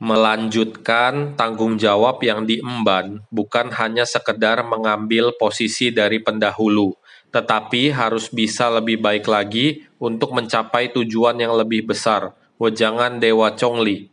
melanjutkan tanggung jawab yang diemban bukan hanya sekedar mengambil posisi dari pendahulu, tetapi harus bisa lebih baik lagi untuk mencapai tujuan yang lebih besar. Wejangan Dewa Chongli